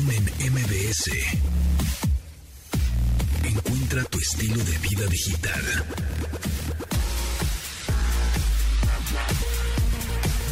Pontón en MBS. Encuentra tu estilo de vida digital.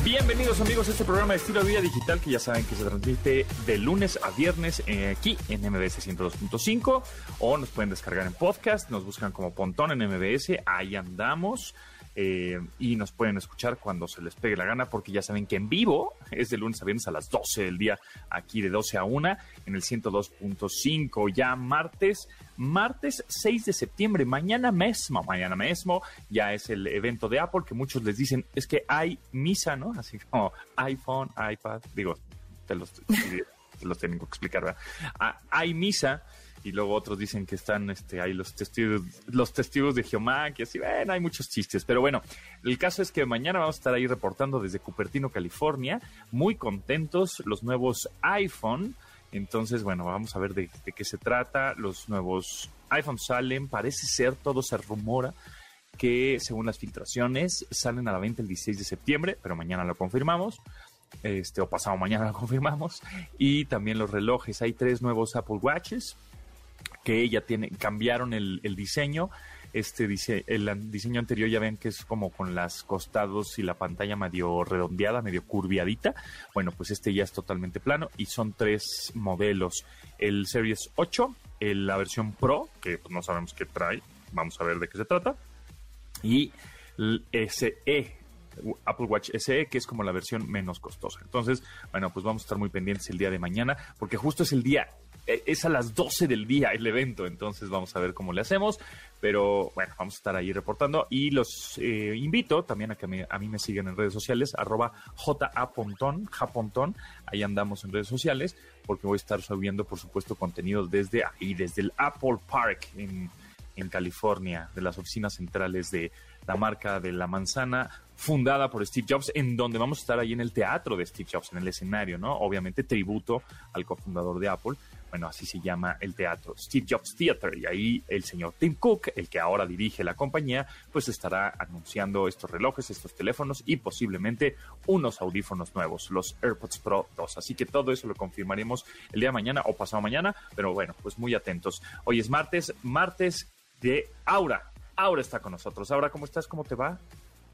Bienvenidos amigos a este programa de estilo de vida digital que ya saben que se transmite de lunes a viernes eh, aquí en MBS 102.5 o nos pueden descargar en podcast, nos buscan como Pontón en MBS, ahí andamos. Eh, y nos pueden escuchar cuando se les pegue la gana, porque ya saben que en vivo es de lunes a viernes a las 12 del día, aquí de 12 a 1 en el 102.5. Ya martes, martes 6 de septiembre, mañana mismo, mañana mismo, ya es el evento de Apple que muchos les dicen es que hay misa, ¿no? Así como iPhone, iPad, digo, te los, te los tengo que explicar, ¿verdad? Ah, hay misa y luego otros dicen que están este, ahí los testigos, los testigos de Jehová, que así, bueno, hay muchos chistes, pero bueno, el caso es que mañana vamos a estar ahí reportando desde Cupertino, California, muy contentos, los nuevos iPhone, entonces, bueno, vamos a ver de, de qué se trata, los nuevos iPhone salen, parece ser, todo se rumora, que según las filtraciones salen a la venta el 16 de septiembre, pero mañana lo confirmamos este, o pasado mañana lo confirmamos. Y también los relojes. Hay tres nuevos Apple Watches que ya tiene, cambiaron el, diseño. Este dice, el diseño anterior ya ven que es como con las costados y la pantalla medio redondeada, medio curviadita. Bueno, pues este ya es totalmente plano y son tres modelos. El Series 8, el, la versión Pro, que pues, no sabemos qué trae, vamos a ver de qué se trata. Y el SE, Apple Watch SE, que es como la versión menos costosa. Entonces, bueno, pues vamos a estar muy pendientes el día de mañana, porque justo es el día, es a las 12 del día el evento, entonces vamos a ver cómo le hacemos, pero bueno, vamos a estar ahí reportando y los eh, invito también a que me, a mí me sigan en redes sociales, arroba japontón, japontón, ahí andamos en redes sociales, porque voy a estar subiendo, por supuesto, contenido desde ahí, desde el Apple Park en, en California, de las oficinas centrales de la marca de la manzana, fundada por Steve Jobs, en donde vamos a estar ahí en el teatro de Steve Jobs, en el escenario, ¿no? Obviamente tributo al cofundador de Apple. Bueno, así se llama el teatro, Steve Jobs Theater, y ahí el señor Tim Cook, el que ahora dirige la compañía, pues estará anunciando estos relojes, estos teléfonos y posiblemente unos audífonos nuevos, los AirPods Pro 2. Así que todo eso lo confirmaremos el día de mañana o pasado mañana, pero bueno, pues muy atentos. Hoy es martes, martes de Aura. Aura está con nosotros. Aura, ¿cómo estás? ¿Cómo te va?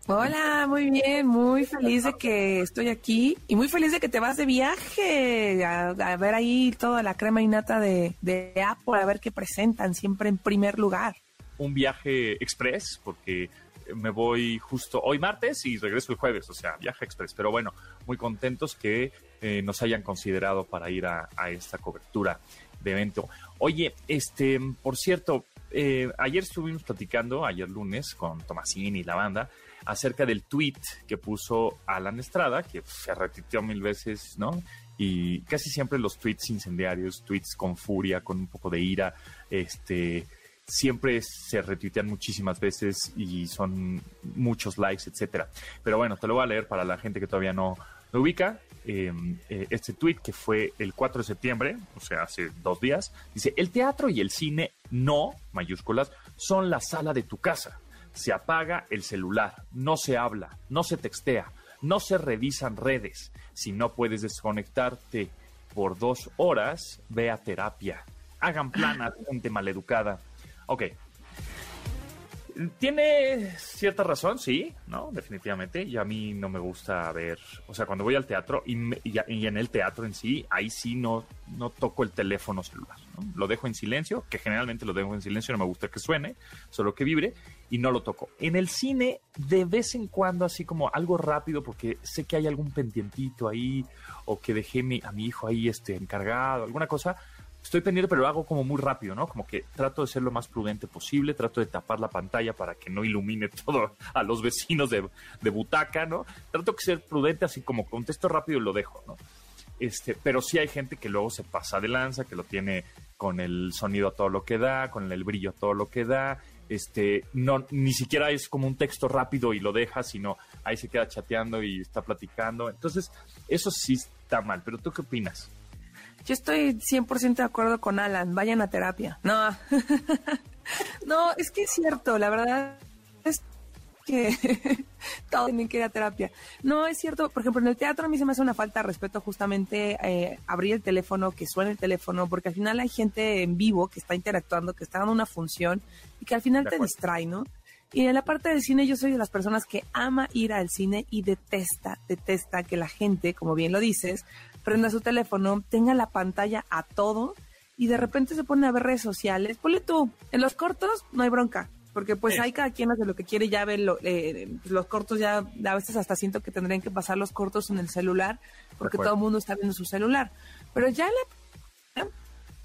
Hola, muy bien, muy feliz de que estoy aquí y muy feliz de que te vas de viaje a, ver ahí toda la crema innata de, de Apple, a ver qué presentan siempre en primer lugar. Un viaje express, porque me voy justo hoy martes y regreso el jueves, o sea, viaje express. Pero bueno, muy contentos que eh, nos hayan considerado para ir a, a, esta cobertura de evento. Oye, este, por cierto, eh, ayer estuvimos platicando, ayer lunes, con Tomasini y la banda, acerca del tweet que puso Alan Estrada, que se repitió mil veces, ¿no? Y casi siempre los tweets incendiarios, tweets con furia, con un poco de ira, este, siempre se retuitean muchísimas veces y son muchos likes, etcétera. Pero bueno, te lo voy a leer para la gente que todavía no lo ubica. Eh, eh, este tweet que fue el 4 de septiembre, o sea, hace dos días, dice, el teatro y el cine no, mayúsculas, son la sala de tu casa se apaga el celular, no se habla, no se textea, no se revisan redes. Si no puedes desconectarte por dos horas, ve a terapia. Hagan planas, gente maleducada. Ok. Tiene cierta razón, sí, ¿no? Definitivamente. Y a mí no me gusta ver, o sea, cuando voy al teatro y, me, y, en el teatro en sí, ahí sí no, no toco el teléfono celular. ¿no? Lo dejo en silencio, que generalmente lo dejo en silencio, no me gusta que suene, solo que vibre y no lo toco. En el cine, de vez en cuando, así como algo rápido, porque sé que hay algún pendientito ahí, o que dejé mi, a mi hijo ahí este, encargado, alguna cosa, estoy pendiente, pero lo hago como muy rápido, ¿no? Como que trato de ser lo más prudente posible, trato de tapar la pantalla para que no ilumine todo a los vecinos de, de butaca, ¿no? Trato de ser prudente, así como contesto rápido y lo dejo, ¿no? Este, pero sí hay gente que luego se pasa de lanza, que lo tiene con el sonido a todo lo que da, con el brillo a todo lo que da, este, no, ni siquiera es como un texto rápido y lo deja, sino ahí se queda chateando y está platicando. Entonces, eso sí está mal, pero ¿tú qué opinas? Yo estoy 100% de acuerdo con Alan, vayan a terapia. No, no, es que es cierto, la verdad es que todos tienen que ir a terapia. No, es cierto, por ejemplo, en el teatro a mí se me hace una falta de respeto justamente eh, abrir el teléfono, que suene el teléfono, porque al final hay gente en vivo que está interactuando, que está dando una función y que al final te distrae, ¿no? Y en la parte del cine yo soy de las personas que ama ir al cine y detesta, detesta que la gente, como bien lo dices, prenda su teléfono, tenga la pantalla a todo y de repente se pone a ver redes sociales. Ponle tú, en los cortos no hay bronca, porque pues hay cada quien hace lo que quiere, ya ve eh, los cortos, ya a veces hasta siento que tendrían que pasar los cortos en el celular, porque todo el mundo está viendo su celular. Pero ya la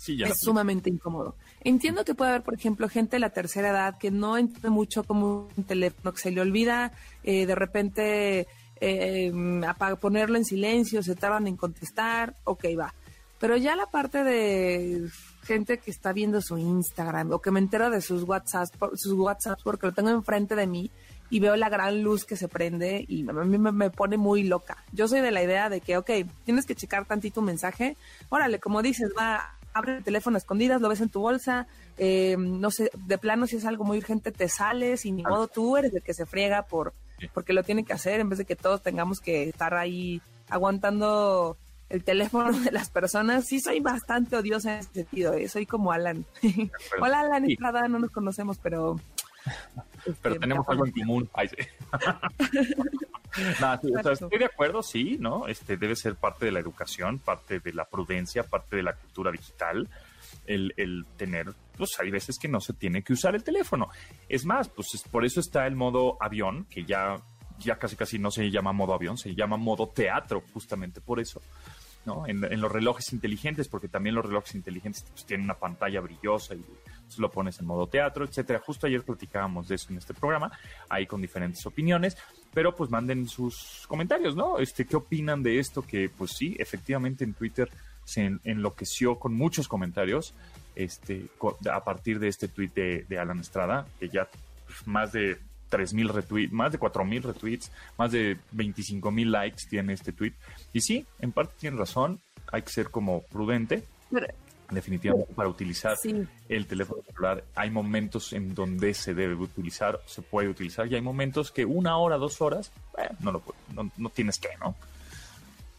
es sumamente incómodo. Entiendo que puede haber, por ejemplo, gente de la tercera edad que no entiende mucho como un teléfono, que se le olvida eh, de repente eh, ponerlo en silencio, se tardan en contestar, ok, va. Pero ya la parte de gente que está viendo su Instagram o que me entero de sus WhatsApps, sus WhatsApps porque lo tengo enfrente de mí y veo la gran luz que se prende y a mí me, pone muy loca. Yo soy de la idea de que, ok, tienes que checar tantito un mensaje, órale, como dices, va, abre el teléfono a escondidas, lo ves en tu bolsa, eh, no sé, de plano si es algo muy urgente te sales y ni modo tú eres el que se friega por porque lo tiene que hacer en vez de que todos tengamos que estar ahí aguantando el teléfono de las personas. Sí soy bastante odiosa en ese sentido, ¿eh? soy como Alan. Hola Alan Estrada, no nos conocemos, pero... pero este, tenemos algo en común. estoy de acuerdo, sí, ¿no? Este debe ser parte de la educación, parte de la prudencia, parte de la cultura digital, el, el tener, pues hay veces que no se tiene que usar el teléfono. Es más, pues por eso está el modo avión, que ya, ya casi casi no se llama modo avión, se llama modo teatro, justamente por eso. ¿no? En, los relojes inteligentes, porque también los relojes inteligentes pues, tienen una pantalla brillosa y lo pones en modo teatro, etcétera. Justo ayer platicábamos de eso en este programa, ahí con diferentes opiniones, pero pues manden sus comentarios, ¿no? Este, ¿qué opinan de esto? Que pues sí, efectivamente en Twitter se enloqueció con muchos comentarios este, a partir de este tweet de, Alan Estrada, que ya pues, más de 3.000 retweets, más de 4.000 retweets, más de 25.000 likes tiene este tweet. Y sí, en parte tiene razón, hay que ser como prudente. definitivamente para utilizar el teléfono celular hay momentos en donde se debe utilizar, se puede utilizar y hay momentos que una hora, dos horas, no, lo, no, no tienes que, ¿no?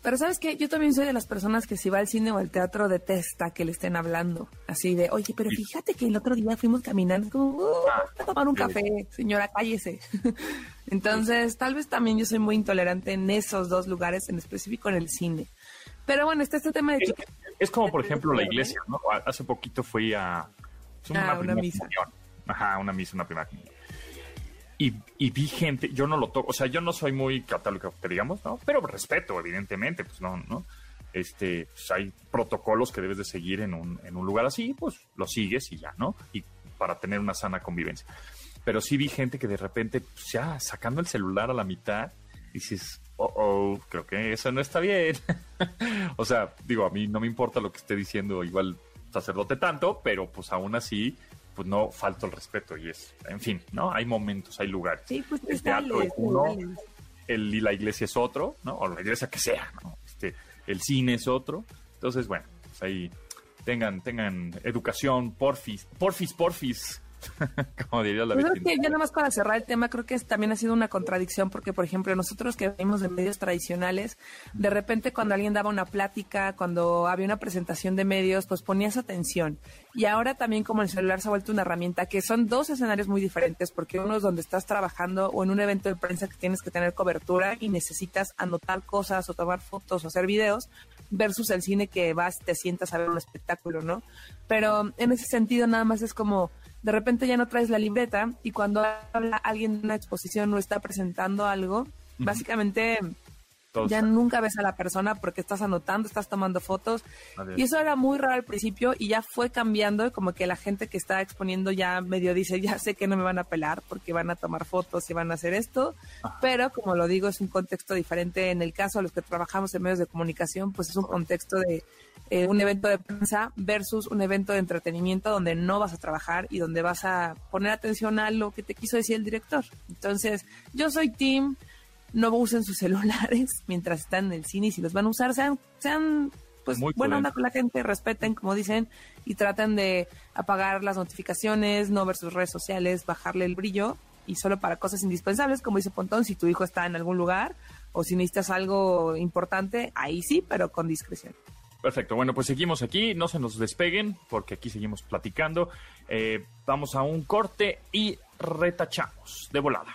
Pero sabes qué, yo también soy de las personas que si va al cine o al teatro detesta que le estén hablando. Así de, oye, pero fíjate que el otro día fuimos caminando, como, uh, a tomar un café, señora, cállese. Entonces, tal vez también yo soy muy intolerante en esos dos lugares, en específico en el cine. Pero bueno, está este tema de... Es, es como, por ejemplo, la iglesia, ¿no? Hace poquito fui a... Una, ah, una misa. Ajá, una misa, una primera y, vi gente, yo no lo toco, o sea, yo no soy muy católico, digamos, ¿no? Pero respeto, evidentemente, pues no, ¿no? Este, pues hay protocolos que debes de seguir en un, en un lugar así, pues lo sigues y ya, ¿no? Y para tener una sana convivencia. Pero sí vi gente que de repente, pues ya sacando el celular a la mitad, dices, oh, oh, creo que eso no está bien. o sea, digo, a mí no me importa lo que esté diciendo igual sacerdote tanto, pero pues aún así pues no falta el respeto y es, en fin, ¿no? Hay momentos, hay lugares. Sí, pues el teatro es uno, el, y la iglesia es otro, ¿no? O la iglesia que sea, ¿no? Este, el cine es otro. Entonces, bueno, pues ahí tengan, tengan educación, porfis, porfis, porfis, Como diría la pues que ya nada más para cerrar el tema, creo que también ha sido una contradicción porque, por ejemplo, nosotros que venimos de medios tradicionales, de repente cuando alguien daba una plática, cuando había una presentación de medios, pues ponías atención. Y ahora también como el celular se ha vuelto una herramienta, que son dos escenarios muy diferentes, porque uno es donde estás trabajando o en un evento de prensa que tienes que tener cobertura y necesitas anotar cosas o tomar fotos o hacer videos, versus el cine que vas, te sientas a ver un espectáculo, ¿no? Pero en ese sentido nada más es como de repente ya no traes la libreta y cuando habla alguien en una exposición o está presentando algo, básicamente ya nunca ves a la persona porque estás anotando, estás tomando fotos. Y eso era muy raro al principio y ya fue cambiando, como que la gente que está exponiendo ya medio dice, ya sé que no me van a pelar porque van a tomar fotos y van a hacer esto, pero como lo digo, es un contexto diferente. En el caso de los que trabajamos en medios de comunicación, pues es un contexto de eh, un evento de prensa versus un evento de entretenimiento donde no vas a trabajar y donde vas a poner atención a lo que te quiso decir el director. Entonces, yo soy Tim, no usen sus celulares mientras están en el cine y si los van a usar, sean, sean pues buena onda con la gente, respeten, como dicen, y traten de apagar las notificaciones, no ver sus redes sociales, bajarle el brillo y solo para cosas indispensables, como dice Pontón, si tu hijo está en algún lugar o si necesitas algo importante, ahí sí, pero con discreción. Perfecto, bueno, pues seguimos aquí, no se nos despeguen porque aquí seguimos platicando. Eh, vamos a un corte y retachamos de volada.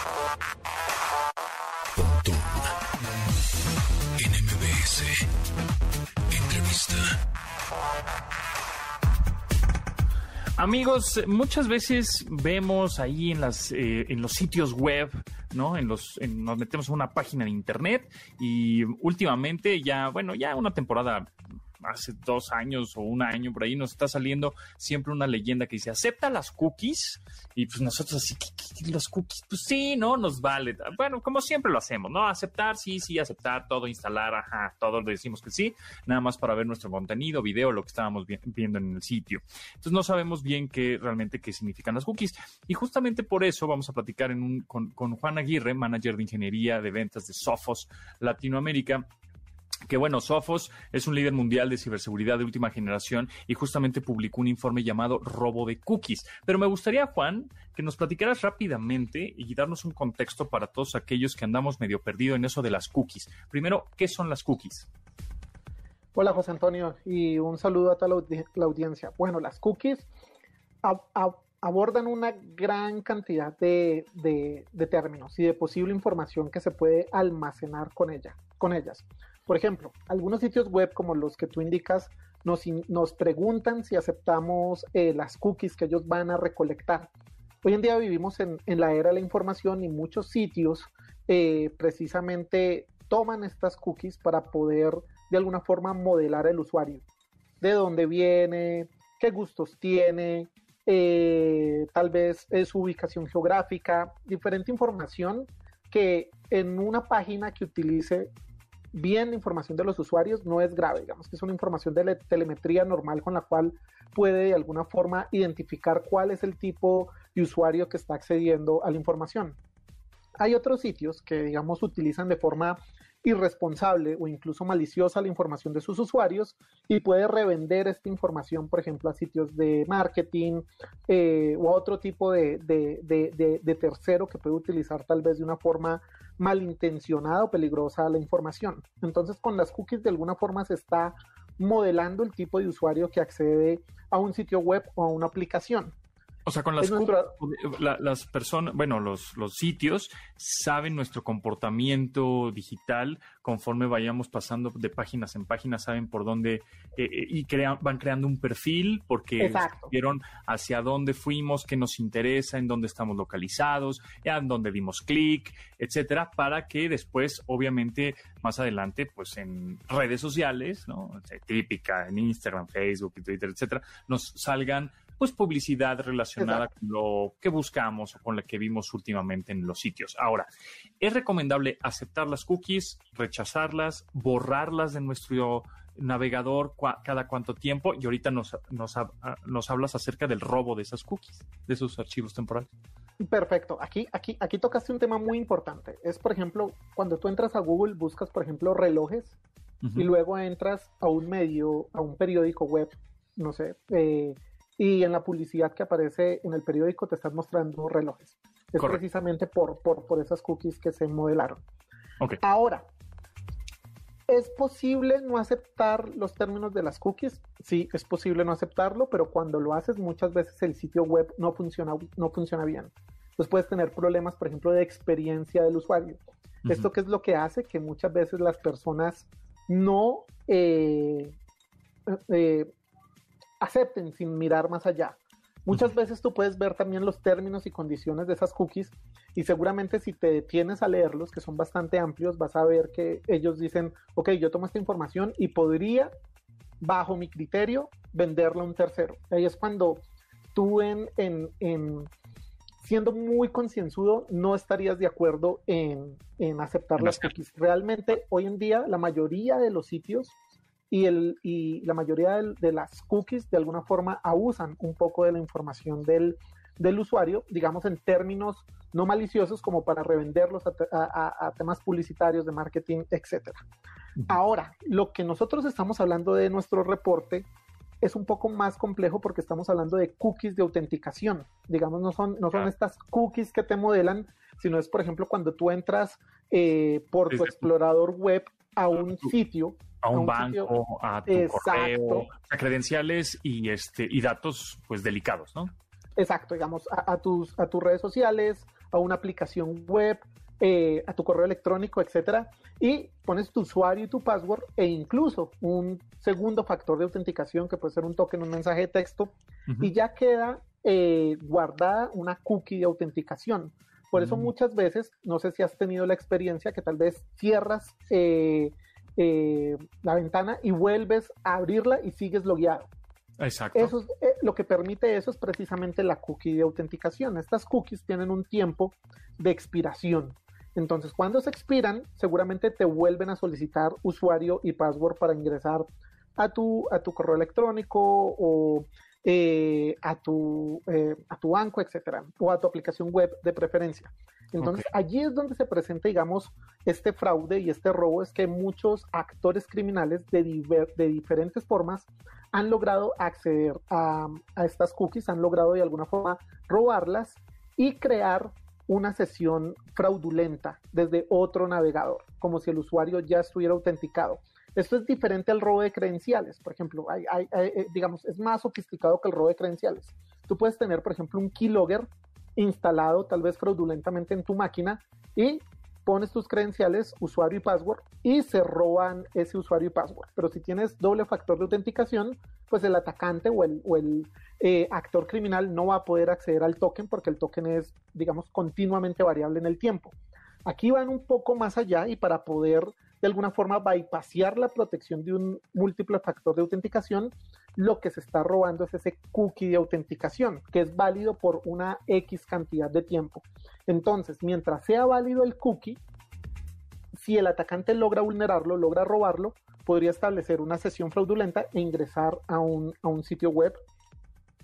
Amigos, muchas veces vemos ahí en las eh, en los sitios web, ¿no? En los en- nos metemos a una página de internet y últimamente ya, bueno, ya una temporada hace dos años o un año por ahí nos está saliendo siempre una leyenda que dice acepta las cookies y pues nosotros así ¿qué, qué, los cookies pues sí no nos vale. Bueno como siempre lo hacemos no aceptar sí sí aceptar todo instalar ajá todos decimos que sí nada más para ver nuestro contenido video lo que estábamos vi- viendo en el sitio. Entonces no sabemos bien qué realmente qué significan las cookies. Y justamente por eso vamos a platicar con, con Juan Aguirre manager de ingeniería de ventas de Sophos Latinoamérica que bueno, Sophos es un líder mundial de ciberseguridad de última generación y justamente publicó un informe llamado Robo de Cookies. Pero me gustaría, Juan, que nos platicaras rápidamente y darnos un contexto para todos aquellos que andamos medio perdido en eso de las cookies. Primero, ¿qué son las cookies? Hola José Antonio y un saludo a toda la, audi- la audiencia. Bueno, las cookies ab- ab- abordan una gran cantidad de, de- de términos y de posible información que se puede almacenar con, ella, con ellas. Por ejemplo, algunos sitios web como los que tú indicas nos, nos preguntan si aceptamos eh, las cookies que ellos van a recolectar. Hoy en día vivimos en, en la era de la información y muchos sitios eh, precisamente toman estas cookies para poder de alguna forma modelar el usuario. De dónde viene, qué gustos tiene, eh, tal vez eh, su ubicación geográfica, diferente información que en una página que utilice bien la información de los usuarios no es grave, digamos que es una información de le- telemetría normal con la cual puede de alguna forma identificar cuál es el tipo de usuario que está accediendo a la información. Hay otros sitios que, digamos, utilizan de forma irresponsable o incluso maliciosa la información de sus usuarios y puede revender esta información, por ejemplo, a sitios de marketing eh, o a otro tipo de tercero que puede utilizar tal vez de una forma malintencionada o peligrosa la información. Entonces, con las cookies de alguna forma se está modelando el tipo de usuario que accede a un sitio web o a una aplicación. O sea, con las Es nuestra- la- las personas, bueno, los, los sitios saben nuestro comportamiento digital conforme vayamos pasando de páginas en páginas, saben por dónde eh, eh, y crean, van creando un perfil porque vieron hacia dónde fuimos, qué nos interesa, en dónde estamos localizados, en dónde dimos clic, etcétera, para que después, obviamente, más adelante, pues en redes sociales, ¿no? O sea, típica, en Instagram, Facebook, Twitter, etcétera, nos salgan pues publicidad relacionada Exacto. con lo que buscamos o con lo que vimos últimamente en los sitios. Ahora, es recomendable aceptar las cookies, rechazarlas, borrarlas de nuestro navegador cua- cada cuánto tiempo y ahorita nos, ah, nos hablas acerca del robo de esas cookies, de esos archivos temporales. Perfecto. Aquí, aquí, aquí tocaste un tema muy importante. Es, por ejemplo, cuando tú entras a Google, buscas, por ejemplo, relojes Ujú. y luego entras a un medio, a un periódico web, no sé, eh, y en la publicidad que aparece en el periódico te están mostrando relojes. Es Correcto. precisamente por, por, por esas cookies que se modelaron. Ahora, ¿es posible no aceptar los términos de las cookies? Sí, es posible no aceptarlo, pero cuando lo haces muchas veces el sitio web no funciona, no funciona bien. Entonces puedes tener problemas, por ejemplo, de experiencia del usuario. ¿Esto qué es lo que hace? Que muchas veces las personas no eh, eh, acepten sin mirar más allá. Muchas veces tú puedes ver también los términos y condiciones de esas cookies y seguramente si te detienes a leerlos, que son bastante amplios, vas a ver que ellos dicen, ok, yo tomo esta información y podría, bajo mi criterio, venderla a un tercero. Ahí es cuando tú en, en, en siendo muy concienzudo, no estarías de acuerdo en, en aceptar En las cookies. Realmente, hoy en día, la mayoría de los sitios y, el, y la mayoría de, las cookies de alguna forma abusan un poco de la información del, del usuario, digamos en términos no maliciosos como para revenderlos a, temas publicitarios de marketing, etc. Ahora, lo que nosotros estamos hablando de nuestro reporte es un poco más complejo porque estamos hablando de cookies de autenticación. Digamos, no son, no son estas cookies que te modelan, sino es, por ejemplo, cuando tú entras eh, por tu explorador web a un sitio a un, banco, a tu correo, a credenciales y este y datos pues delicados, ¿no? Exacto, digamos, a, tus, a tus redes sociales, a una aplicación web, eh, a tu correo electrónico, etcétera, y pones tu usuario y tu password e incluso un segundo factor de autenticación que puede ser un token, un mensaje de texto, y ya queda eh, guardada una cookie de autenticación. Por eso mm. muchas veces, no sé si has tenido la experiencia que tal vez cierras eh, eh, la ventana y vuelves a abrirla y sigues logueado. Exacto. Eso eh, lo que permite eso es precisamente la cookie de autenticación. Estas cookies tienen un tiempo de expiración. Entonces, cuando se expiran, seguramente te vuelven a solicitar usuario y password para ingresar a tu, a tu correo electrónico o eh, a, tu, a tu banco, etcétera, o a tu aplicación web de preferencia. Entonces, allí es donde se presenta, digamos, este fraude y este robo, es que muchos actores criminales de, de diferentes formas han logrado acceder a, a estas cookies, han logrado de alguna forma robarlas y crear una sesión fraudulenta desde otro navegador, como si el usuario ya estuviera autenticado. Esto es diferente al robo de credenciales, por ejemplo, eh, digamos, es más sofisticado que el robo de credenciales. Tú puedes tener, por ejemplo, un keylogger instalado tal vez fraudulentamente en tu máquina y pones tus credenciales, usuario y password y se roban ese usuario y password. Pero si tienes doble factor de autenticación, pues el atacante o el, o el eh, actor criminal no va a poder acceder al token porque el token es, digamos, continuamente variable en el tiempo. Aquí van un poco más allá y para poder de alguna forma bypassear la protección de un múltiple factor de autenticación, lo que se está robando es ese cookie de autenticación, que es válido por una X cantidad de tiempo. Entonces, mientras sea válido el cookie, si el atacante logra vulnerarlo, logra robarlo, podría establecer una sesión fraudulenta e ingresar a un, a un sitio web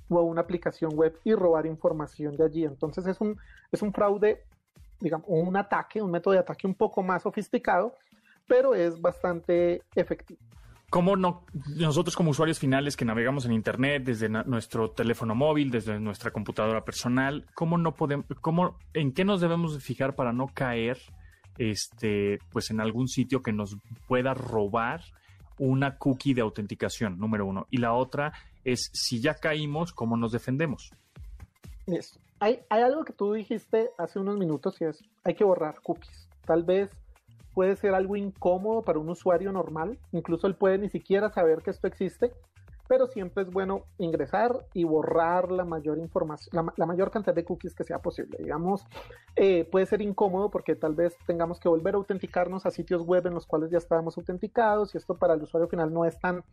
o a una aplicación web y robar información de allí. Entonces es un, es un fraude, digamos, un ataque, un método de ataque un poco más sofisticado pero es bastante efectivo. ¿Cómo no, nosotros como usuarios finales que navegamos en Internet desde nuestro teléfono móvil, desde nuestra computadora personal, cómo no podemos, cómo, en qué nos debemos fijar para no caer, este, pues en algún sitio que nos pueda robar una cookie de autenticación, número uno. Y la otra es, si ya caímos, ¿cómo nos defendemos? Hay, hay algo que tú dijiste hace unos minutos y es, hay que borrar cookies. Tal vez puede ser algo incómodo para un usuario normal, incluso él puede ni siquiera saber que esto existe, pero siempre es bueno ingresar y borrar la mayor información, la, mayor cantidad de cookies que sea posible. Digamos, eh, puede ser incómodo porque tal vez tengamos que volver a autenticarnos a sitios web en los cuales ya estábamos autenticados y esto para el usuario final no es tan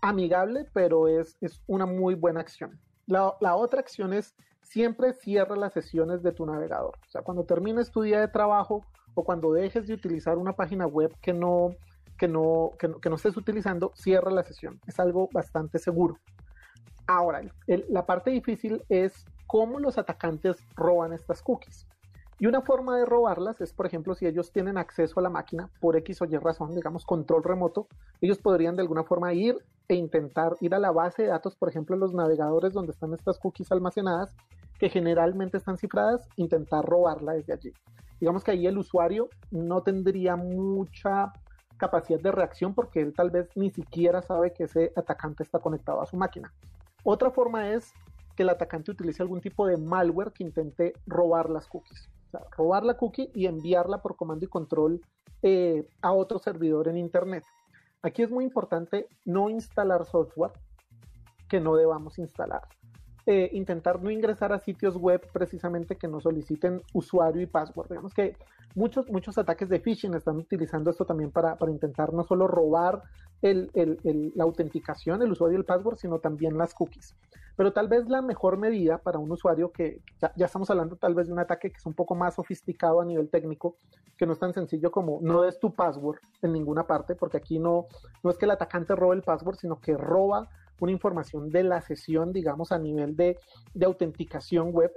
amigable, pero es, es una muy buena acción. La, la otra acción es siempre cierra las sesiones de tu navegador. O sea, cuando termines tu día de trabajo, o cuando dejes de utilizar una página web que no, que no, que no, estés utilizando, cierra la sesión. Es algo bastante seguro. Ahora, la parte difícil es cómo los atacantes roban estas cookies. Y una forma de robarlas es, por ejemplo, si ellos tienen acceso a la máquina por X o Y razón, digamos control remoto, ellos podrían de alguna forma ir e intentar ir a la base de datos, por ejemplo, los navegadores donde están estas cookies almacenadas, que generalmente están cifradas, intentar robarla desde allí digamos que ahí el usuario no tendría mucha capacidad de reacción porque él tal vez ni siquiera sabe que ese atacante está conectado a su máquina. Otra forma es que el atacante utilice algún tipo de malware que intente robar las cookies. O sea, robar la cookie y enviarla por comando y control eh, a otro servidor en Internet. Aquí es muy importante no instalar software que no debamos instalar. Eh, intentar no ingresar a sitios web precisamente que no soliciten usuario y password. Digamos que muchos, muchos ataques de phishing están utilizando esto también para, para intentar no solo robar el, el, la autenticación, el usuario y el password, sino también las cookies. Pero tal vez la mejor medida para un usuario que ya, estamos hablando tal vez de un ataque que es un poco más sofisticado a nivel técnico, que no es tan sencillo como no des tu password en ninguna parte, porque aquí no, no es que el atacante robe el password, sino que roba una información de la sesión, digamos, a nivel de, de autenticación web,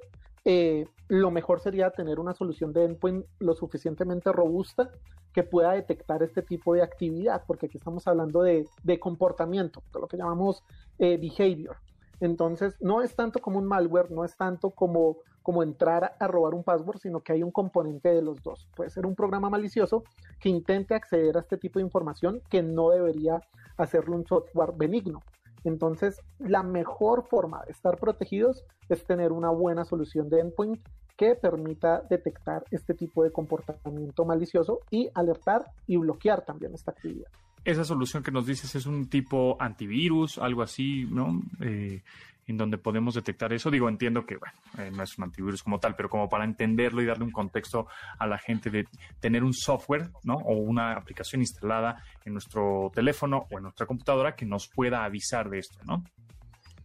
eh, lo mejor sería tener una solución de endpoint lo suficientemente robusta que pueda detectar este tipo de actividad, porque aquí estamos hablando de, de comportamiento, de lo que llamamos eh, behavior. Entonces, no es tanto como un malware, no es tanto como, como entrar a robar un password, sino que hay un componente de los dos. Puede ser un programa malicioso que intente acceder a este tipo de información que no debería hacerlo un software benigno. Entonces, la mejor forma de estar protegidos es tener una buena solución de endpoint que permita detectar este tipo de comportamiento malicioso y alertar y bloquear también esta actividad esa solución que nos dices es un tipo antivirus, algo así, ¿no? Eh, en donde podemos detectar eso. Digo, entiendo que, bueno, eh, no es un antivirus como tal, pero como para entenderlo y darle un contexto a la gente de tener un software, ¿no? O una aplicación instalada en nuestro teléfono o en nuestra computadora que nos pueda avisar de esto, ¿no?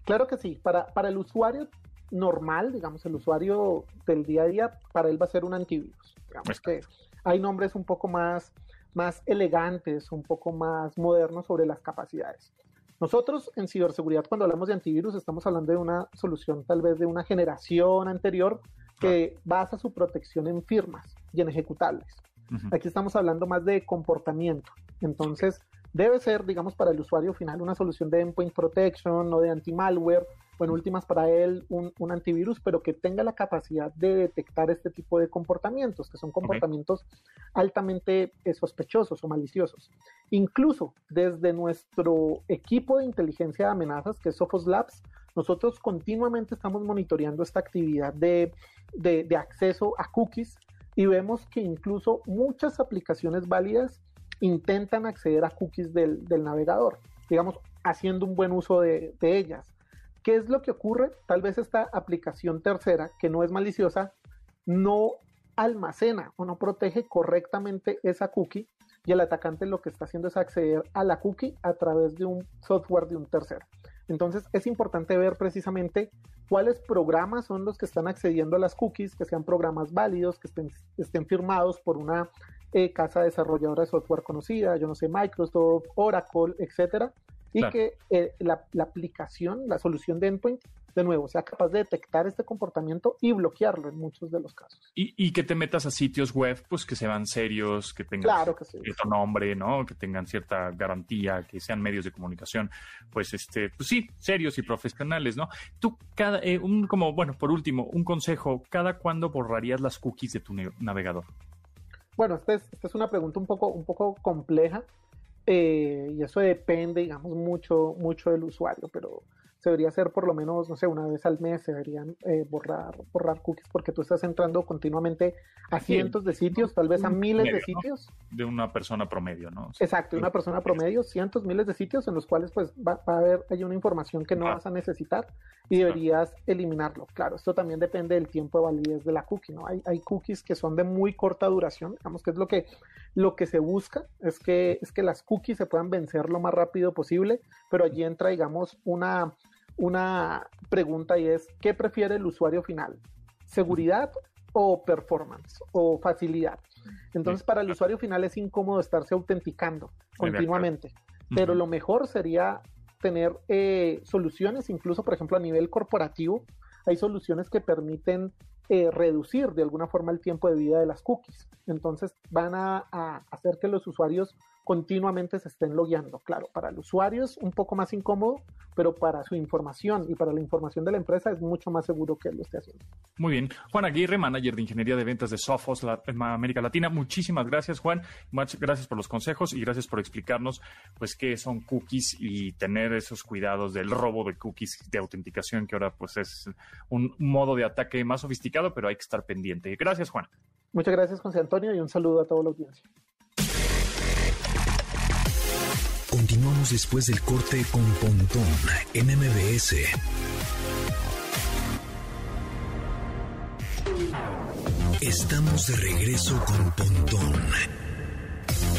Claro que sí. Para, para el usuario normal, digamos, el usuario del día a día, para él va a ser un antivirus. Digamos que hay nombres un poco más más elegantes, un poco más modernos sobre las capacidades. Nosotros en ciberseguridad, cuando hablamos de antivirus, estamos hablando de una solución tal vez de una generación anterior que basa su protección en firmas y en ejecutables. Aquí estamos hablando más de comportamiento. Entonces, debe ser, digamos, para el usuario final una solución de endpoint protection o de anti-malware o en últimas para él un, antivirus, pero que tenga la capacidad de detectar este tipo de comportamientos, que son comportamientos altamente eh, sospechosos o maliciosos. Incluso desde nuestro equipo de inteligencia de amenazas, que es Sophos Labs, nosotros continuamente estamos monitoreando esta actividad de, de, acceso a cookies y vemos que incluso muchas aplicaciones válidas intentan acceder a cookies del, del navegador, digamos, haciendo un buen uso de, de ellas. ¿Qué es lo que ocurre? Tal vez esta aplicación tercera, que no es maliciosa, no almacena o no protege correctamente esa cookie y el atacante lo que está haciendo es acceder a la cookie a través de un software de un tercero. Entonces es importante ver precisamente cuáles programas son los que están accediendo a las cookies, que sean programas válidos, que estén, estén firmados por una eh, casa desarrolladora de software conocida, yo no sé, Microsoft, Oracle, etcétera, y que eh, la, aplicación, la solución de endpoint, de nuevo, sea capaz de detectar este comportamiento y bloquearlo en muchos de los casos. Y, que te metas a sitios web, pues que sean serios, que tengan claro cierto nombre, ¿no? Que tengan cierta garantía, que sean medios de comunicación, pues este, pues sí, serios y profesionales, ¿no? Tú, cada, eh, un, como, bueno, por último, un consejo, ¿cada cuándo borrarías las cookies de tu navegador? Bueno, esta es, esta es una pregunta un poco, un poco compleja eh, y eso depende, digamos, mucho, mucho del usuario, pero se debería hacer por lo menos, no sé, una vez al mes se deberían eh, borrar, borrar cookies porque tú estás entrando continuamente a cientos de sitios, tal vez a miles de sitios. De una persona promedio, ¿no? Exacto, de una persona promedio, cientos, miles de sitios en los cuales pues va, a haber, hay una información que no vas a necesitar y deberías eliminarlo. Claro, esto también depende del tiempo de validez de la cookie, ¿no? Hay, hay cookies que son de muy corta duración, digamos que es lo que, lo que se busca, es que, es que las cookies se puedan vencer lo más rápido posible, pero allí entra, digamos, una una pregunta y es, ¿qué prefiere el usuario final? ¿Seguridad o performance o facilidad? Entonces, para el usuario final es incómodo estarse autenticando continuamente, pero lo mejor sería tener eh, soluciones, incluso, por ejemplo, a nivel corporativo, hay soluciones que permiten eh, reducir de alguna forma el tiempo de vida de las cookies. Entonces, van a hacer que los usuarios continuamente se estén logueando. Claro, para el usuario es un poco más incómodo, pero para su información y para la información de la empresa es mucho más seguro que lo esté haciendo. Muy bien. Juan Aguirre, manager de ingeniería de ventas de Sophos en América Latina. Muchísimas gracias, Juan. Muchas gracias por los consejos y gracias por explicarnos pues qué son cookies y tener esos cuidados del robo de cookies de autenticación, que ahora pues es un modo de ataque más sofisticado, pero hay que estar pendiente. Gracias, Juan. Muchas gracias, José Antonio, y un saludo a toda la audiencia. Después del corte con Pontón en MBS. Estamos de regreso con Pontón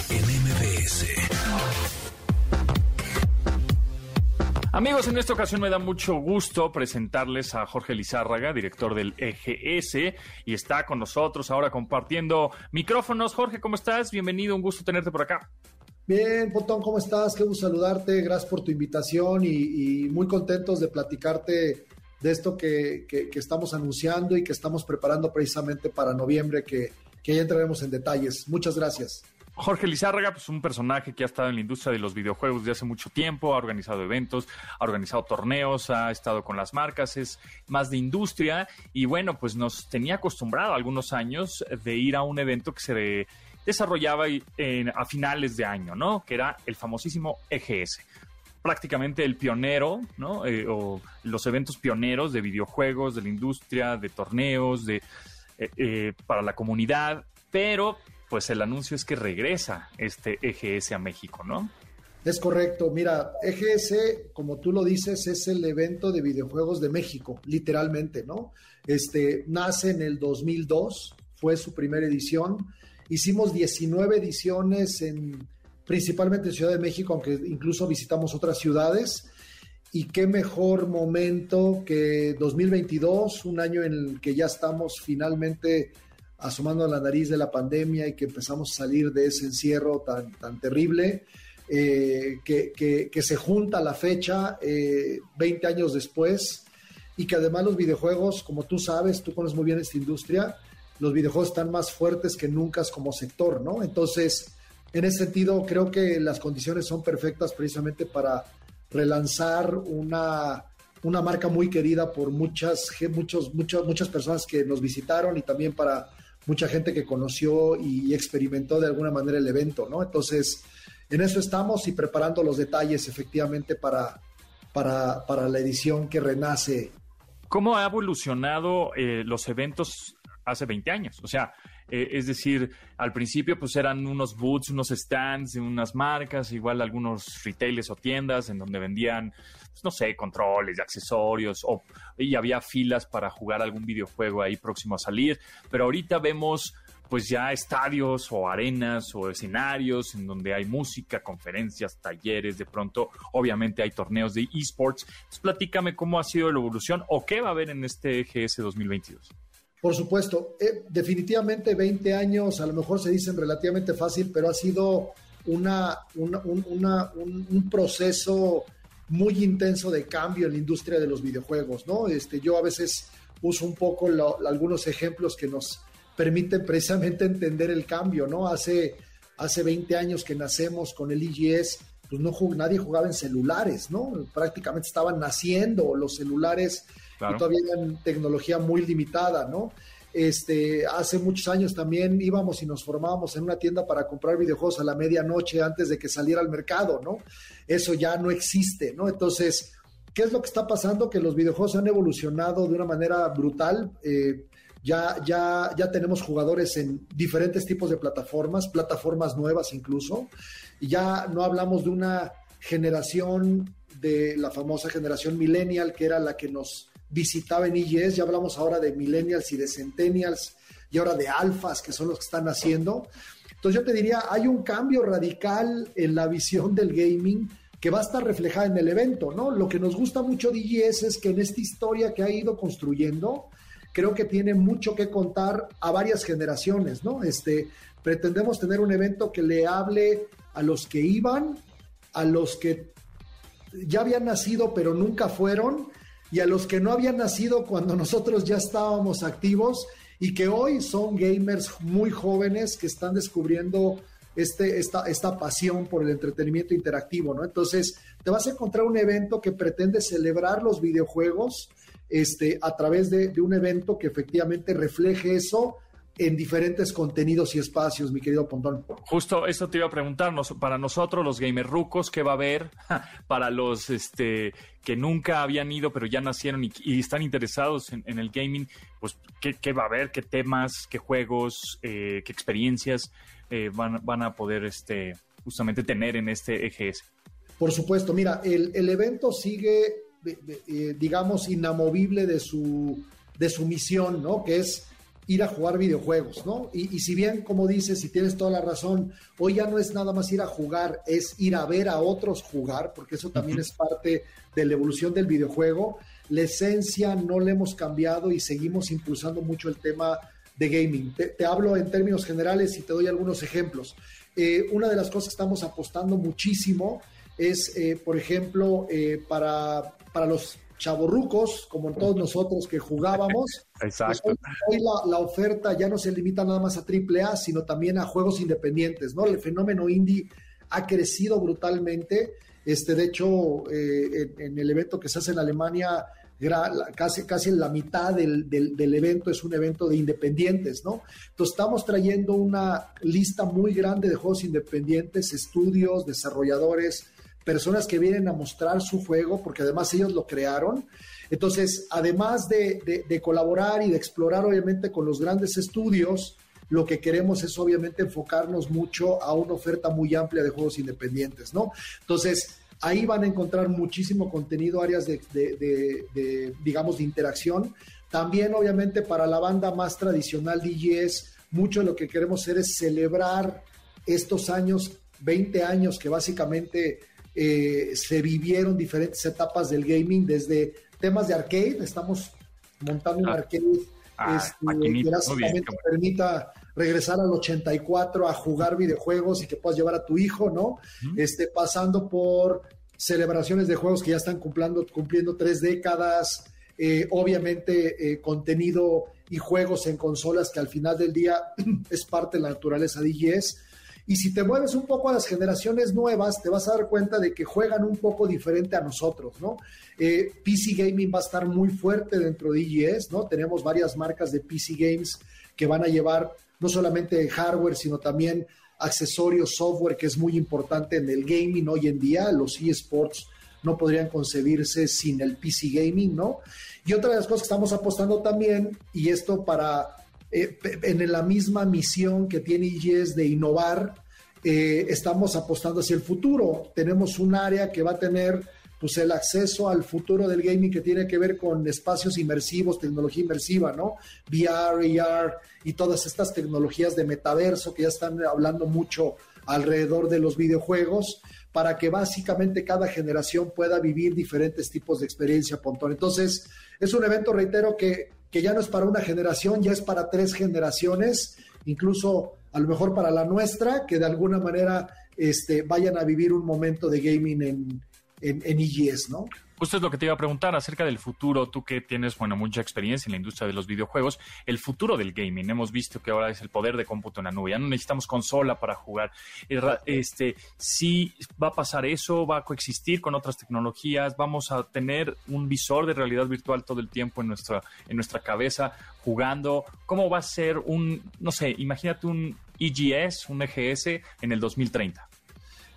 en MBS. Amigos, en esta ocasión me da mucho gusto presentarles a Jorge Lizárraga, director del EGS, y está con nosotros ahora compartiendo micrófonos. Jorge, ¿cómo estás? Bienvenido, un gusto tenerte por acá. Bien, Pontón, ¿cómo estás? Qué gusto saludarte, gracias por tu invitación y, muy contentos de platicarte de esto que, estamos anunciando y que estamos preparando precisamente para noviembre, que, que ya entraremos en detalles. Muchas gracias. Jorge Lizárraga, pues un personaje que ha estado en la industria de los videojuegos desde hace mucho tiempo, ha organizado eventos, ha organizado torneos, ha estado con las marcas, es más de industria y bueno, pues nos tenía acostumbrado algunos años de ir a un evento que se desarrollaba a finales de año, ¿no? Que era el famosísimo EGS prácticamente el pionero, ¿no? Eh, o los eventos pioneros de videojuegos, de la industria, de torneos, de eh, eh, para la comunidad, pero pues el anuncio es que regresa este EGS a México, ¿no? Es correcto. Mira, EGS, como tú lo dices, es el evento de videojuegos de México, literalmente, ¿no? Este nace en el 2002, fue su primera edición. Hicimos 19 ediciones en principalmente en Ciudad de México, aunque incluso visitamos otras ciudades. Y qué mejor momento que 2022, un año en el que ya estamos finalmente asomando la nariz de la pandemia y que empezamos a salir de ese encierro tan, tan terrible, eh, que, se junta la fecha 20 eh, años después y que además los videojuegos, como tú sabes, tú conoces muy bien esta industria, los videojuegos están más fuertes que nunca como sector, ¿no? Entonces, en ese sentido, creo que las condiciones son perfectas precisamente para relanzar una, una marca muy querida por muchas, muchos, muchas, muchas personas que nos visitaron y también para mucha gente que conoció y experimentó de alguna manera el evento, ¿no? Entonces, en eso estamos y preparando los detalles efectivamente para, para, para la edición que renace. ¿Cómo ha evolucionado eh, los eventos hace 20 años? O sea, eh, es decir, al principio pues eran unos booths, unos stands, unas marcas, igual algunos retailers o tiendas en donde vendían, pues, no sé, controles, accesorios, o, y había filas para jugar algún videojuego ahí próximo a salir, pero ahorita vemos pues ya estadios o arenas o escenarios en donde hay música, conferencias, talleres, de pronto obviamente hay torneos de esports. Entonces platícame cómo ha sido la evolución o qué va a haber en este GS 2022. Por supuesto, eh, definitivamente 20 años, a lo mejor se dicen relativamente fácil, pero ha sido una, un, proceso muy intenso de cambio en la industria de los videojuegos, ¿no? Este, yo a veces uso un poco algunos ejemplos que nos permiten precisamente entender el cambio, ¿no? Hace, hace 20 años que nacemos con el IGS, pues no nadie jugaba en celulares, ¿no? Prácticamente estaban naciendo los celulares y todavía en tecnología muy limitada, ¿no? Este, hace muchos años también íbamos y nos formábamos en una tienda para comprar videojuegos a la medianoche antes de que saliera al mercado, ¿no? Eso ya no existe, ¿no? Entonces, ¿qué es lo que está pasando? Que los videojuegos han evolucionado de una manera brutal. Eh, ya, ya, ya tenemos jugadores en diferentes tipos de plataformas, plataformas nuevas incluso, y ya no hablamos de una generación de la famosa generación millennial, que era la que nos visitaba en IGS, ya hablamos ahora de millennials y de centennials y ahora de alfas, que son los que están haciendo. Entonces yo te diría, hay un cambio radical en la visión del gaming que va a estar reflejada en el evento, ¿no? Lo que nos gusta mucho de IGS es que en esta historia que ha ido construyendo, creo que tiene mucho que contar a varias generaciones, ¿no? Este, pretendemos tener un evento que le hable a los que iban, a los que ya habían nacido pero nunca fueron, y a los que no habían nacido cuando nosotros ya estábamos activos y que hoy son gamers muy jóvenes que están descubriendo este, esta, esta pasión por el entretenimiento interactivo, ¿no? Entonces, te vas a encontrar un evento que pretende celebrar los videojuegos este, a través de, de un evento que efectivamente refleje eso en diferentes contenidos y espacios, mi querido Pontón. Justo eso te iba a preguntar, para nosotros los gamer rucos, ¿qué va a haber? para los este, que nunca habían ido pero ya nacieron y, están interesados en, el gaming, pues ¿qué, va a haber? ¿Qué temas, qué juegos, eh, qué experiencias eh, van, a poder este, justamente tener en este EGS? Por supuesto, mira, el, evento sigue, eh, digamos, inamovible de su, de su misión, ¿no? Que es ir a jugar videojuegos, ¿no? Y, si bien, como dices, y tienes toda la razón, hoy ya no es nada más ir a jugar, es ir a ver a otros jugar, porque eso también es parte de la evolución del videojuego. La esencia no le hemos cambiado y seguimos impulsando mucho el tema de gaming. Te, hablo en términos generales y te doy algunos ejemplos. Eh, una de las cosas que estamos apostando muchísimo es, eh, por ejemplo, eh, para, para los chavorrucos, como todos nosotros que jugábamos. Pues Exacto. hoy, la, oferta ya no se limita nada más a AAA, sino también a juegos independientes, ¿no? El fenómeno indie ha crecido brutalmente. Este, de hecho, eh, en, el evento que se hace en Alemania, casi, casi la mitad del, del, evento es un evento de independientes, ¿no? Entonces estamos trayendo una lista muy grande de juegos independientes, estudios, desarrolladores, personas que vienen a mostrar su juego, porque además ellos lo crearon. Entonces, además de, colaborar y de explorar obviamente con los grandes estudios, lo que queremos es obviamente enfocarnos mucho a una oferta muy amplia de juegos independientes, ¿no? Entonces, ahí van a encontrar muchísimo contenido, áreas de, de digamos, de interacción. También, obviamente, para la banda más tradicional DJs, mucho de lo que queremos hacer es celebrar estos años, 20 años que básicamente eh, se vivieron diferentes etapas del gaming, desde temas de arcade, estamos montando un ah. arcade ah, este, que básicamente permita regresar al 84 a jugar videojuegos y que puedas llevar a tu hijo, ¿no? este, pasando por celebraciones de juegos que ya están cumpliendo, cumpliendo tres décadas, eh, obviamente eh, contenido y juegos en consolas que al final del día es parte de la naturaleza de DJs. Y si te mueves un poco a las generaciones nuevas, te vas a dar cuenta de que juegan un poco diferente a nosotros, ¿no? Eh, PC Gaming va a estar muy fuerte dentro de IGS, ¿no? Tenemos varias marcas de PC Games que van a llevar no solamente hardware, sino también accesorios, software, que es muy importante en el gaming hoy en día. Los eSports no podrían concebirse sin el PC Gaming, ¿no? Y otra de las cosas que estamos apostando también, y esto para eh, en la misma misión que tiene IGES de innovar, eh, estamos apostando hacia el futuro. Tenemos un área que va a tener pues el acceso al futuro del gaming que tiene que ver con espacios inmersivos, tecnología inmersiva, ¿no? VR, AR y todas estas tecnologías de metaverso que ya están hablando mucho alrededor de los videojuegos para que básicamente cada generación pueda vivir diferentes tipos de experiencia, Pontón. Entonces, es un evento, reitero, que que ya no es para una generación, ya es para tres generaciones, incluso a lo mejor para la nuestra, que de alguna manera este, vayan a vivir un momento de gaming en, en, en EGS, ¿no? Justo es lo que te iba a preguntar acerca del futuro, tú que tienes, bueno, mucha experiencia en la industria de los videojuegos, el futuro del gaming. Hemos visto que ahora es el poder de cómputo en la nube, ya no necesitamos consola para jugar. Este, si va a pasar eso, va a coexistir con otras tecnologías, vamos a tener un visor de realidad virtual todo el tiempo en nuestra, en nuestra cabeza jugando. ¿Cómo va a ser un, no sé, imagínate un EGS, un EGS en el 2030?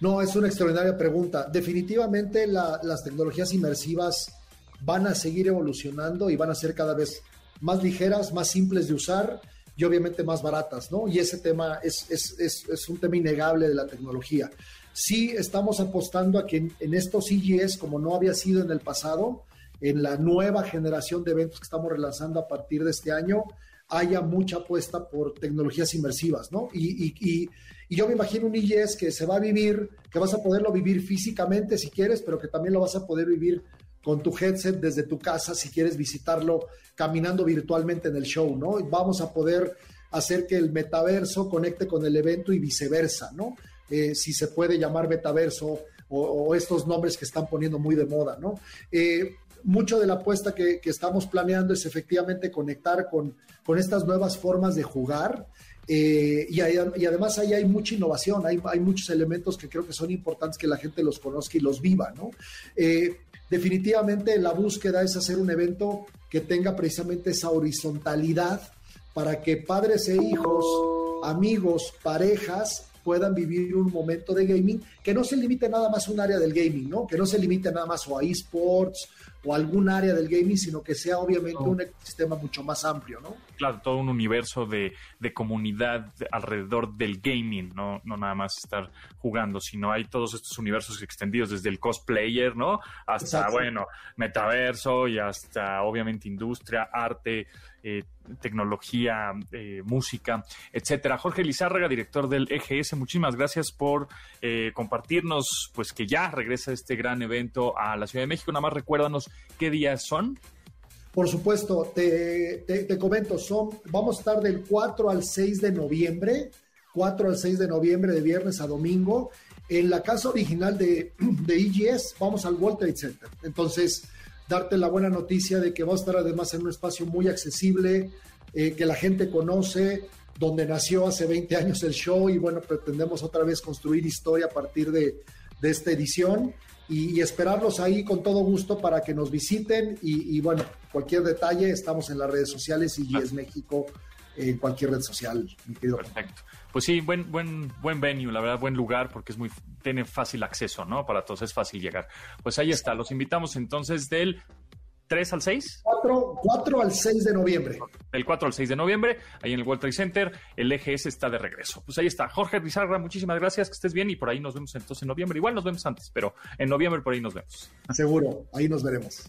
No, es una extraordinaria pregunta. Definitivamente las tecnologías inmersivas van a seguir evolucionando y van a ser cada vez más ligeras, más simples de usar y obviamente más baratas, ¿no? Y ese tema es, es, un tema innegable de la tecnología. Sí estamos apostando a que en, estos IGS, como no había sido en el pasado, en la nueva generación de eventos que estamos relanzando a partir de este año, haya mucha apuesta por tecnologías inmersivas, ¿no? Y, y, y, yo me imagino un IES que se va a vivir, que vas a poderlo vivir físicamente si quieres, pero que también lo vas a poder vivir con tu headset desde tu casa si quieres visitarlo caminando virtualmente en el show, ¿no? Vamos a poder hacer que el metaverso conecte con el evento y viceversa, ¿no? Eh, si se puede llamar metaverso o, estos nombres que están poniendo muy de moda, ¿no? Eh, mucho de la apuesta que, estamos planeando es efectivamente conectar con, con estas nuevas formas de jugar. Eh, y, además ahí hay mucha innovación, hay, hay, muchos elementos que creo que son importantes que la gente los conozca y los viva, ¿no? Eh, definitivamente la búsqueda es hacer un evento que tenga precisamente esa horizontalidad para que padres e hijos, amigos, parejas puedan vivir un momento de gaming que no se limite nada más a un área del gaming, ¿no? Que no se limite nada más o a esports o algún área del gaming, sino que sea obviamente un ecosistema mucho más amplio, ¿no? Claro, todo un universo de, de comunidad alrededor del gaming, ¿no? no nada más estar jugando, sino hay todos estos universos extendidos desde el cosplayer, ¿no? Hasta, bueno, metaverso y hasta obviamente industria, arte, eh, tecnología, eh, música, etcétera. Jorge Lizárraga, director del EGS, muchísimas gracias por eh, compartirnos, pues que ya regresa este gran evento a la Ciudad de México. Nada más recuérdanos qué días son. Por supuesto, te, comento, son, vamos a estar del 4 al 6 de noviembre, 4 al 6 de noviembre, de viernes a domingo. En la casa original de, EGS, vamos al World Trade Center. Entonces, darte la buena noticia de que va a estar además en un espacio muy accesible, eh, que la gente conoce, donde nació hace 20 años el show y bueno, pretendemos otra vez construir historia a partir de, esta edición y, esperarlos ahí con todo gusto para que nos visiten y, bueno, cualquier detalle, estamos en las redes sociales y es México en cualquier red social, mi querido. Perfecto. Pues sí, buen, buen, buen venue, la verdad, buen lugar, porque es muy, tiene fácil acceso, ¿no? Para todos es fácil llegar. Pues ahí está, los invitamos entonces del 3 al 6? 4, al 6 de noviembre. Del 4 al 6 de noviembre, ahí en el World Trade Center, el EGS está de regreso. Pues ahí está. Jorge Rizarra, muchísimas gracias, que estés bien y por ahí nos vemos entonces en noviembre. Igual nos vemos antes, pero en noviembre por ahí nos vemos. Seguro, ahí nos veremos.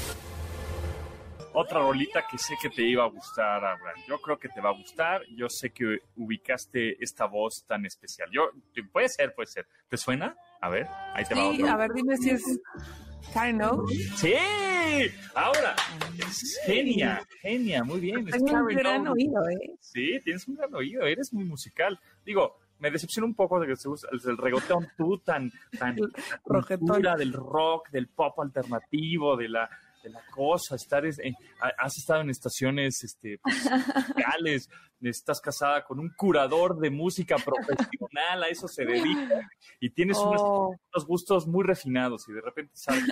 Otra rolita que sé que te iba a gustar, Abraham. Yo creo que te va a gustar. Yo sé que ubicaste esta voz tan especial. Yo, puede ser, puede ser. ¿Te suena? A ver, ahí te sí, va. a ver, dime si es Karen O. Sí, ahora, genia, genia, muy bien. Tienes un gran oído, ¿eh? Sí, tienes un gran oído, eres muy musical. Digo, me decepciona un poco de que se usa el, reggaetón tú tan, tan, tan del rock, del pop alternativo, de la de la cosa, estar has estado en estaciones este, musicales, estás casada con un curador de música profesional, a eso se dedica, y tienes unos, oh. gustos muy refinados, y de repente sabes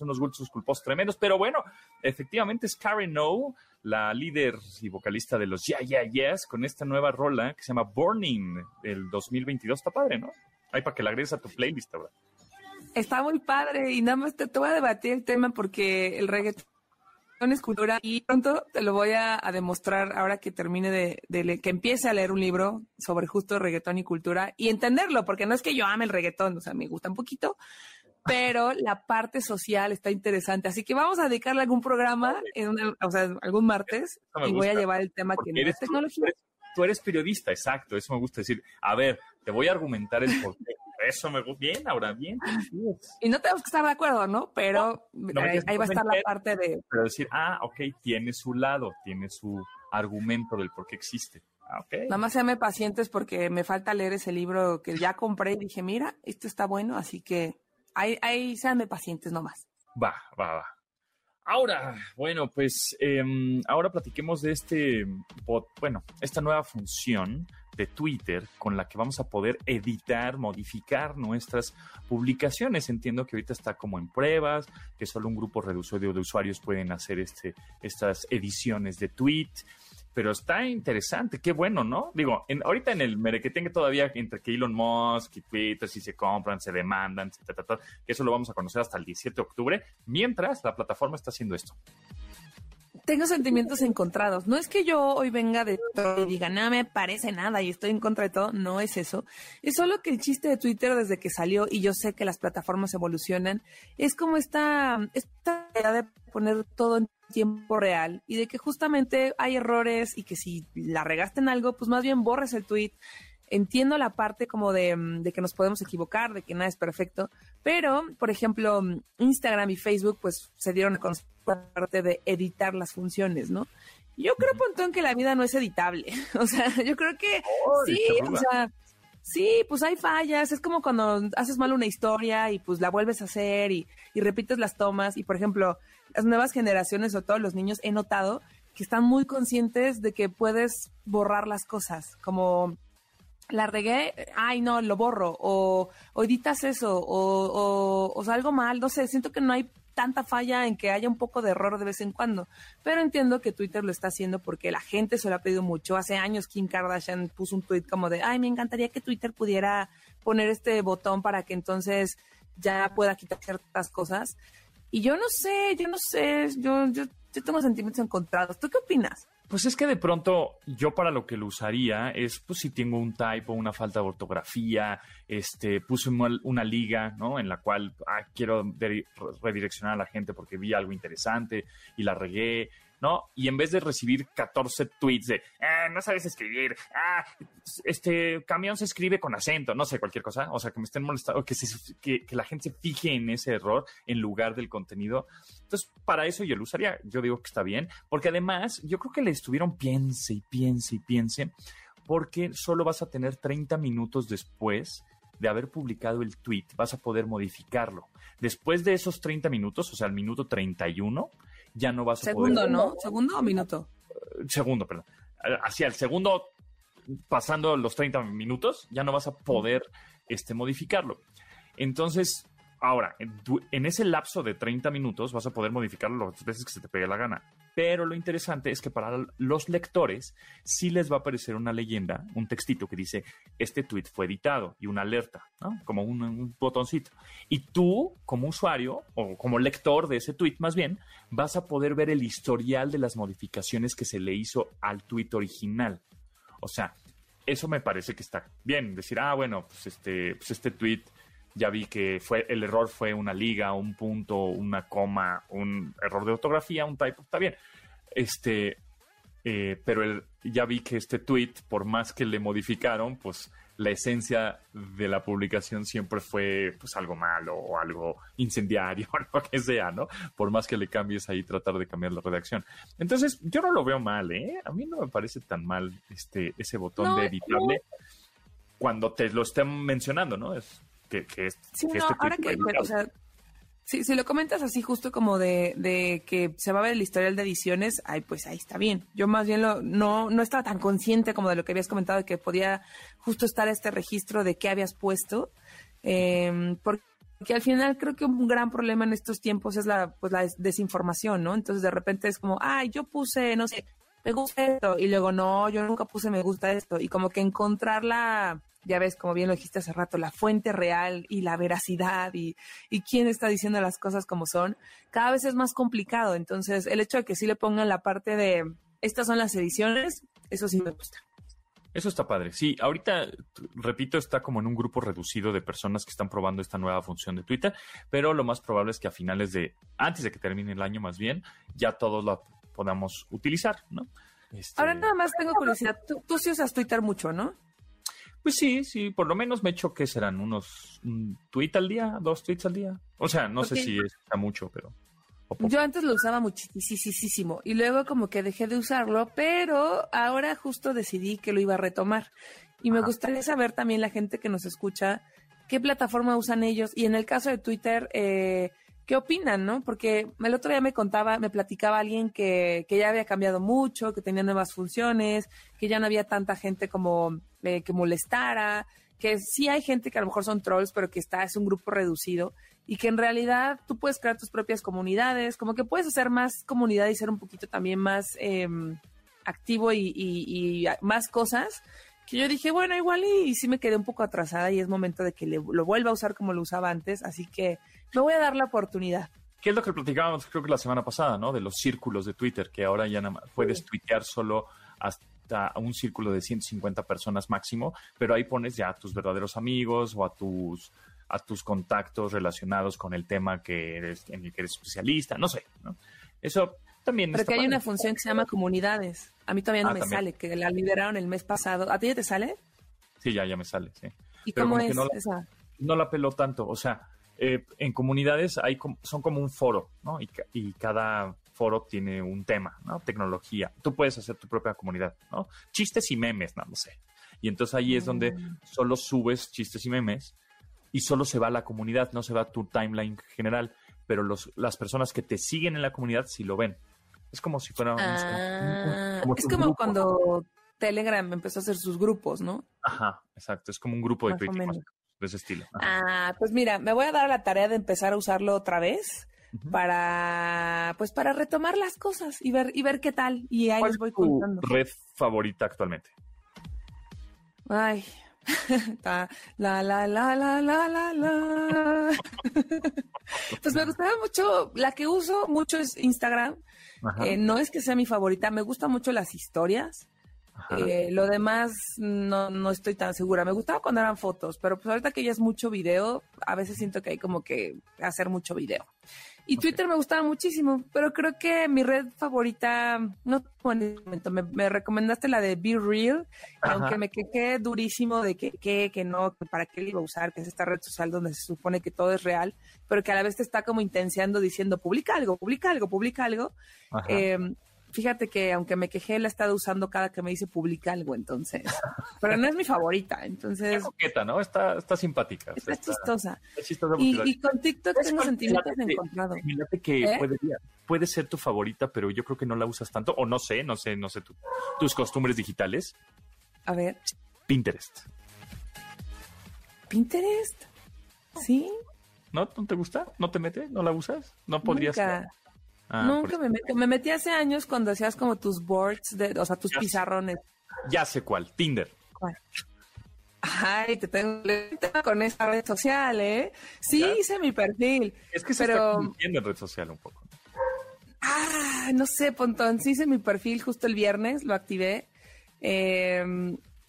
unos gustos culposos tremendos, pero bueno, efectivamente es Karen O, la líder y vocalista de los Yeah Yeah Yes, con esta nueva rola que se llama Burning del 2022, está padre, ¿no? Ahí para que la agregues a tu playlist ahora. Está muy padre y nada más te, voy a debatir el tema porque el reggaetón es cultura y pronto te lo voy a, demostrar ahora que termine de, que empiece a leer un libro sobre justo reggaetón y cultura y entenderlo, porque no es que yo ame el reggaetón, o sea, me gusta un poquito, pero la parte social está interesante. Así que vamos a dedicarle algún programa, en o sea, algún martes, y voy a llevar el tema que no es tecnología. Tú eres, periodista, exacto, eso me gusta decir. A ver, te voy a argumentar el porqué. Eso me gusta. Bien, ahora bien. Y no tenemos que estar de acuerdo, ¿no? Pero ahí, va a estar la parte de... Pero decir, ah, ok, tiene su lado, tiene su argumento del por qué existe. Ah, okay. Nada más pacientes porque me falta leer ese libro que ya compré y dije, mira, esto está bueno, así que ahí, ahí seanme pacientes nomás. Va, va, va. Ahora, bueno, pues em, ahora platiquemos de este bot, bueno, esta nueva función de Twitter con la que vamos a poder editar, modificar nuestras publicaciones. Entiendo que ahorita está como en pruebas, que solo un grupo reducido de usuarios pueden hacer este, estas ediciones de tweet. Pero está interesante, qué bueno, ¿no? Digo, en, ahorita en el merequetengue todavía entre que Elon Musk y Twitter, si se compran, se demandan, que eso lo vamos a conocer hasta el 17 de octubre, mientras la plataforma está haciendo esto tengo sentimientos encontrados. No es que yo hoy venga de todo y diga, no me parece nada y estoy en contra de todo. No es eso. Es solo que el chiste de Twitter desde que salió, y yo sé que las plataformas evolucionan, es como esta, esta idea de poner todo en tiempo real y de que justamente hay errores y que si la regaste en algo, pues más bien borres el tweet entiendo la parte como de, de, que nos podemos equivocar, de que nada es perfecto, pero, por ejemplo, Instagram y Facebook, pues se dieron a parte de editar las funciones, ¿no? Yo creo, Pontón, que la vida no es editable. O sea, yo creo que sí, o sea, sí, pues hay fallas. Es como cuando haces mal una historia y pues la vuelves a hacer y, y repites las tomas. Y, por ejemplo, las nuevas generaciones o todos los niños he notado que están muy conscientes de que puedes borrar las cosas, como la regué, ay no, lo borro, o, o editas eso, o, o, o salgo mal, no sé, siento que no hay tanta falla en que haya un poco de error de vez en cuando. Pero entiendo que Twitter lo está haciendo porque la gente se lo ha pedido mucho. Hace años Kim Kardashian puso un tweet como de, ay, me encantaría que Twitter pudiera poner este botón para que entonces ya pueda quitar ciertas cosas. Y yo no sé, yo no sé, yo, yo, yo tengo sentimientos encontrados. ¿Tú qué opinas? Pues es que de pronto yo para lo que lo usaría es, pues si tengo un typo, una falta de ortografía, este, puse una liga, ¿no? En la cual ah, quiero redireccionar a la gente porque vi algo interesante y la regué, ¿no? Y en vez de recibir 14 tweets de, ah, no sabes escribir, ah, este camión se escribe con acento, no sé, cualquier cosa, o sea, que me estén molestando, que, la gente se fije en ese error en lugar del contenido. Entonces, para eso yo lo usaría. Yo digo que está bien, porque además yo creo que le estuvieron piense y piense y piense, porque solo vas a tener 30 minutos después de haber publicado el tweet, vas a poder modificarlo. Después de esos 30 minutos, o sea, el minuto 31, ya no vas a poder. Segundo, ¿no? ¿Segundo o minuto? Segundo, perdón. Hacia el segundo, pasando los 30 minutos, ya no vas a poder este, modificarlo. Entonces, ahora, en, ese lapso de 30 minutos vas a poder modificarlo las veces que se te pegue la gana. Pero lo interesante es que para los lectores sí les va a aparecer una leyenda, un textito que dice, este tweet fue editado y una alerta, ¿no? Como un, botoncito. Y tú, como usuario o como lector de ese tweet más bien, vas a poder ver el historial de las modificaciones que se le hizo al tweet original. O sea, eso me parece que está bien. Decir, ah, bueno, pues este, pues este tweet ya vi que fue el error fue una liga, un punto, una coma, un error de ortografía, un typo, está bien. Este, eh, pero el, ya vi que este tweet, por más que le modificaron, pues la esencia de la publicación siempre fue pues algo malo o algo incendiario o lo que sea, ¿no? Por más que le cambies ahí, tratar de cambiar la redacción. Entonces, yo no lo veo mal, ¿eh? A mí no me parece tan mal este, ese botón de editarle cuando te lo estén mencionando, ¿no? Es, que, que, sí, no, este ahora que, o sea, si, si, lo comentas así justo como de, de, que se va a ver el historial de ediciones, ay, pues ahí está bien. Yo más bien lo, no, no estaba tan consciente como de lo que habías comentado, de que podía justo estar este registro de qué habías puesto, eh, porque al final creo que un gran problema en estos tiempos es la, pues la desinformación, ¿no? Entonces de repente es como, ay, yo puse, no sé, me gusta esto, y luego no, yo nunca puse me gusta esto, y como que encontrar la ya ves, como bien lo dijiste hace rato, la fuente real y la veracidad y, y quién está diciendo las cosas como son, cada vez es más complicado. Entonces, el hecho de que sí le pongan la parte de estas son las ediciones, eso sí me gusta. Eso está padre. Sí, ahorita, repito, está como en un grupo reducido de personas que están probando esta nueva función de Twitter, pero lo más probable es que a finales de, antes de que termine el año más bien, ya todos la podamos utilizar, ¿no? Este, Ahora nada más tengo curiosidad. Tú, tú sí usas Twitter mucho, ¿no? Pues sí, sí, por lo menos me echo que serán unos un tweet al día, dos tweets al día. O sea, no sé si es mucho, pero. Yo antes lo usaba muchísimo y luego como que dejé de usarlo, pero ahora justo decidí que lo iba a retomar. Y me gustaría saber también la gente que nos escucha qué plataforma usan ellos y en el caso de Twitter, eh, qué opinan, ¿no? Porque el otro día me contaba, me platicaba alguien que, que ya había cambiado mucho, que tenía nuevas funciones, que ya no había tanta gente como eh, que molestara, que sí hay gente que a lo mejor son trolls, pero que está, es un grupo reducido y que en realidad tú puedes crear tus propias comunidades, como que puedes hacer más comunidad y ser un poquito también más em, activo y, más cosas que yo dije, bueno, igual y, sí me quedé un poco atrasada y es momento de que lo vuelva a usar como lo usaba antes, así que me voy a dar la oportunidad. ¿Qué es lo que platicábamos creo que la semana pasada, ¿no? De los círculos de Twitter, que ahora ya nada más puedes tuitear solo hasta un círculo de 150 personas máximo, pero ahí pones ya a tus verdaderos amigos o a tus a tus contactos relacionados con el tema que eres, en el que eres especialista, no sé, ¿no? Eso también Pero que hay una función que se llama comunidades. A mí todavía no ah, me sale, que la liberaron el mes pasado. ¿A ti ya te sale? Sí, ya, ya me sale, sí. ¿Y cómo es esa? No la peló tanto, o sea, eh, en comunidades hay son como un foro, ¿no? Y, cada foro tiene un tema, ¿no? Tecnología. Tú puedes hacer tu propia comunidad, ¿no? Chistes y memes, no, sé. Y entonces ahí es donde mm. solo subes chistes y memes y solo se va a la comunidad, no se va a tu timeline general, pero los, las personas que te siguen en la comunidad sí lo ven. Es como si fuera... Ah, es como cuando Telegram empezó a hacer sus grupos, ¿no? Ajá, exacto. Es como un grupo de Más críticos de ese estilo. Ajá. Ah, pues mira, me voy a dar la tarea de empezar a usarlo otra vez Para, pues para retomar las cosas y ver, y ver qué tal. Y ahí ¿Cuál les es voy tu contando. red favorita actualmente? Ay. La, la, la, la, la, la, la. Pues me gustaba mucho, la que uso mucho es Instagram. Eh, no es que sea mi favorita, me gustan mucho las historias. Eh, lo demás no, no estoy tan segura. Me gustaba cuando eran fotos, pero pues ahorita que ya es mucho video, a veces siento que hay como que hacer mucho video. Y. Twitter me gustaba muchísimo, pero creo que mi red favorita, no en este momento, me, me recomendaste la de Be Real, Ajá. aunque me quejé durísimo de que, que, que no, que para qué le iba a usar, que es esta red social donde se supone que todo es real, pero que a la vez te está como intenciando diciendo, publica algo, publica algo, publica algo. Eh, fíjate que aunque me quejé, la he estado usando cada que me dice publica algo, entonces. Pero no es mi favorita, Está entonces coqueta, ¿no? Está, está simpática. está chistosa. está chistosa Y, con TikTok ¿Sabes tengo sentimientos Fíjate, encontrados. me late que ¿Eh? puede, puede ser tu favorita, pero yo creo que no la usas tanto, o no sé, no sé, no sé tu- tus costumbres digitales. A ver, Pinterest. Pinterest. ¿Sí? ¿No? ¿No te gusta? ¿No te mete? ¿No la usas? ¿No podrías? Nunca, Ah, nunca por- me meto. Me metí hace años cuando hacías como tus boards, de, o sea, tus Ya sé. pizarrones. Ya sé cuál, Tinder. ¿Cuál? Ay, te tengo con esa red social, ¿eh? Sí, ¿Ya? hice mi perfil. Es que se Pero- está en red social un poco. Ah, no sé, Pontón. Sí hice mi perfil justo el viernes, lo activé. Eh,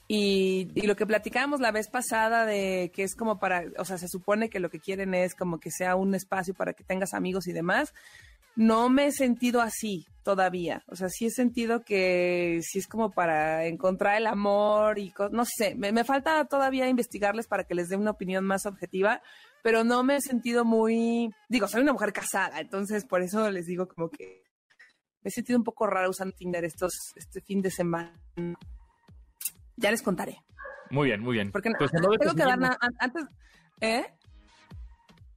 y, y lo que platicábamos la vez pasada de que es como para, o sea, se supone que lo que quieren es como que sea un espacio para que tengas amigos y demás. No me he sentido así todavía. O sea, sí he sentido que sí es como para encontrar el amor y no sé, me, me falta todavía investigarles para que les dé una opinión más objetiva, pero no me he sentido muy, digo, soy una mujer casada, entonces por eso les digo como que me he sentido un poco rara usando Tinder estos, este fin de semana. Ya les contaré. Muy bien, muy bien. Porque Pues, ¿en dónde, te tengo que dar antes, ¿eh?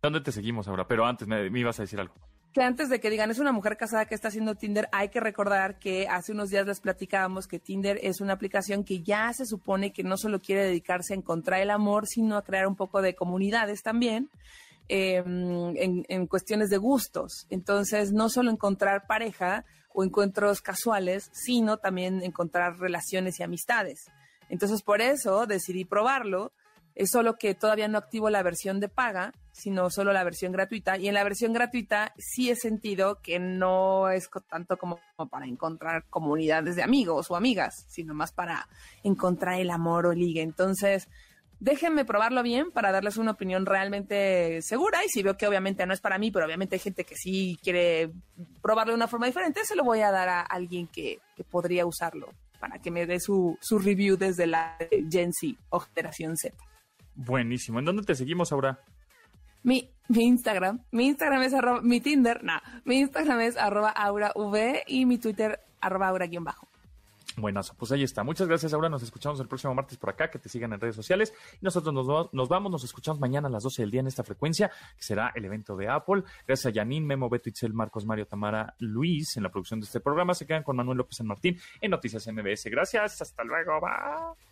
¿Dónde te seguimos ahora? Pero antes me, me ibas a decir algo. Que antes de que digan es una mujer casada que está haciendo Tinder, hay que recordar que hace unos días les platicábamos que Tinder es una aplicación que ya se supone que no solo quiere dedicarse a encontrar el amor, sino a crear un poco de comunidades también. en, en cuestiones de gustos. Entonces, no solo encontrar pareja o encuentros casuales, sino también encontrar relaciones y amistades. Entonces, por eso decidí probarlo. Es solo que todavía no activo la versión de paga, sino solo la versión gratuita. Y en la versión gratuita sí he sentido que no es tanto como para encontrar comunidades de amigos o amigas, sino más para encontrar el amor o ligue. Entonces, déjenme probarlo bien para darles una opinión realmente segura. Y si veo que obviamente no es para mí, pero obviamente hay gente que sí quiere probarlo de una forma diferente, se lo voy a dar a alguien que, que podría usarlo para que me dé su, su review desde la Gen Z o Generación Z. Buenísimo. ¿En dónde te seguimos ahora? Mi, mi Instagram, mi Instagram es arroba, mi Tinder, no, mi Instagram es arroba aurav y mi Twitter arroba aura-bajo. Buenazo, pues ahí está. Muchas gracias, Aura. Nos escuchamos el próximo martes por acá. Que te sigan en redes sociales. Nosotros nos vamos, nos escuchamos mañana a las 12 del día en esta frecuencia, que será el evento de Apple. Gracias a Janine, Memo, Beto, Itzel, Marcos, Mario, Tamara, Luis en la producción de este programa. Se quedan con Manuel López San Martín en Noticias MBS. Gracias, hasta luego. Bye.